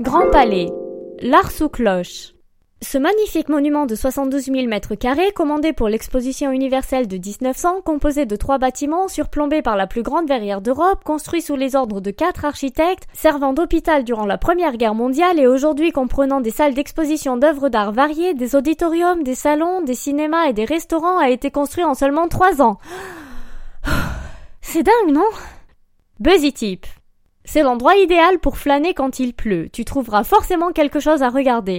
Grand Palais. L'art sous cloche. Ce magnifique monument de 72 000 mètres carrés, commandé pour l'exposition universelle de 1900, composé de trois bâtiments, surplombés par la plus grande verrière d'Europe, construit sous les ordres de quatre architectes, servant d'hôpital durant la Première Guerre mondiale et aujourd'hui comprenant des salles d'exposition d'œuvres d'art variées, des auditoriums, des salons, des cinémas et des restaurants, a été construit en seulement trois ans. C'est dingue, non? Buzzy Tip. C'est l'endroit idéal pour flâner quand il pleut. Tu trouveras forcément quelque chose à regarder.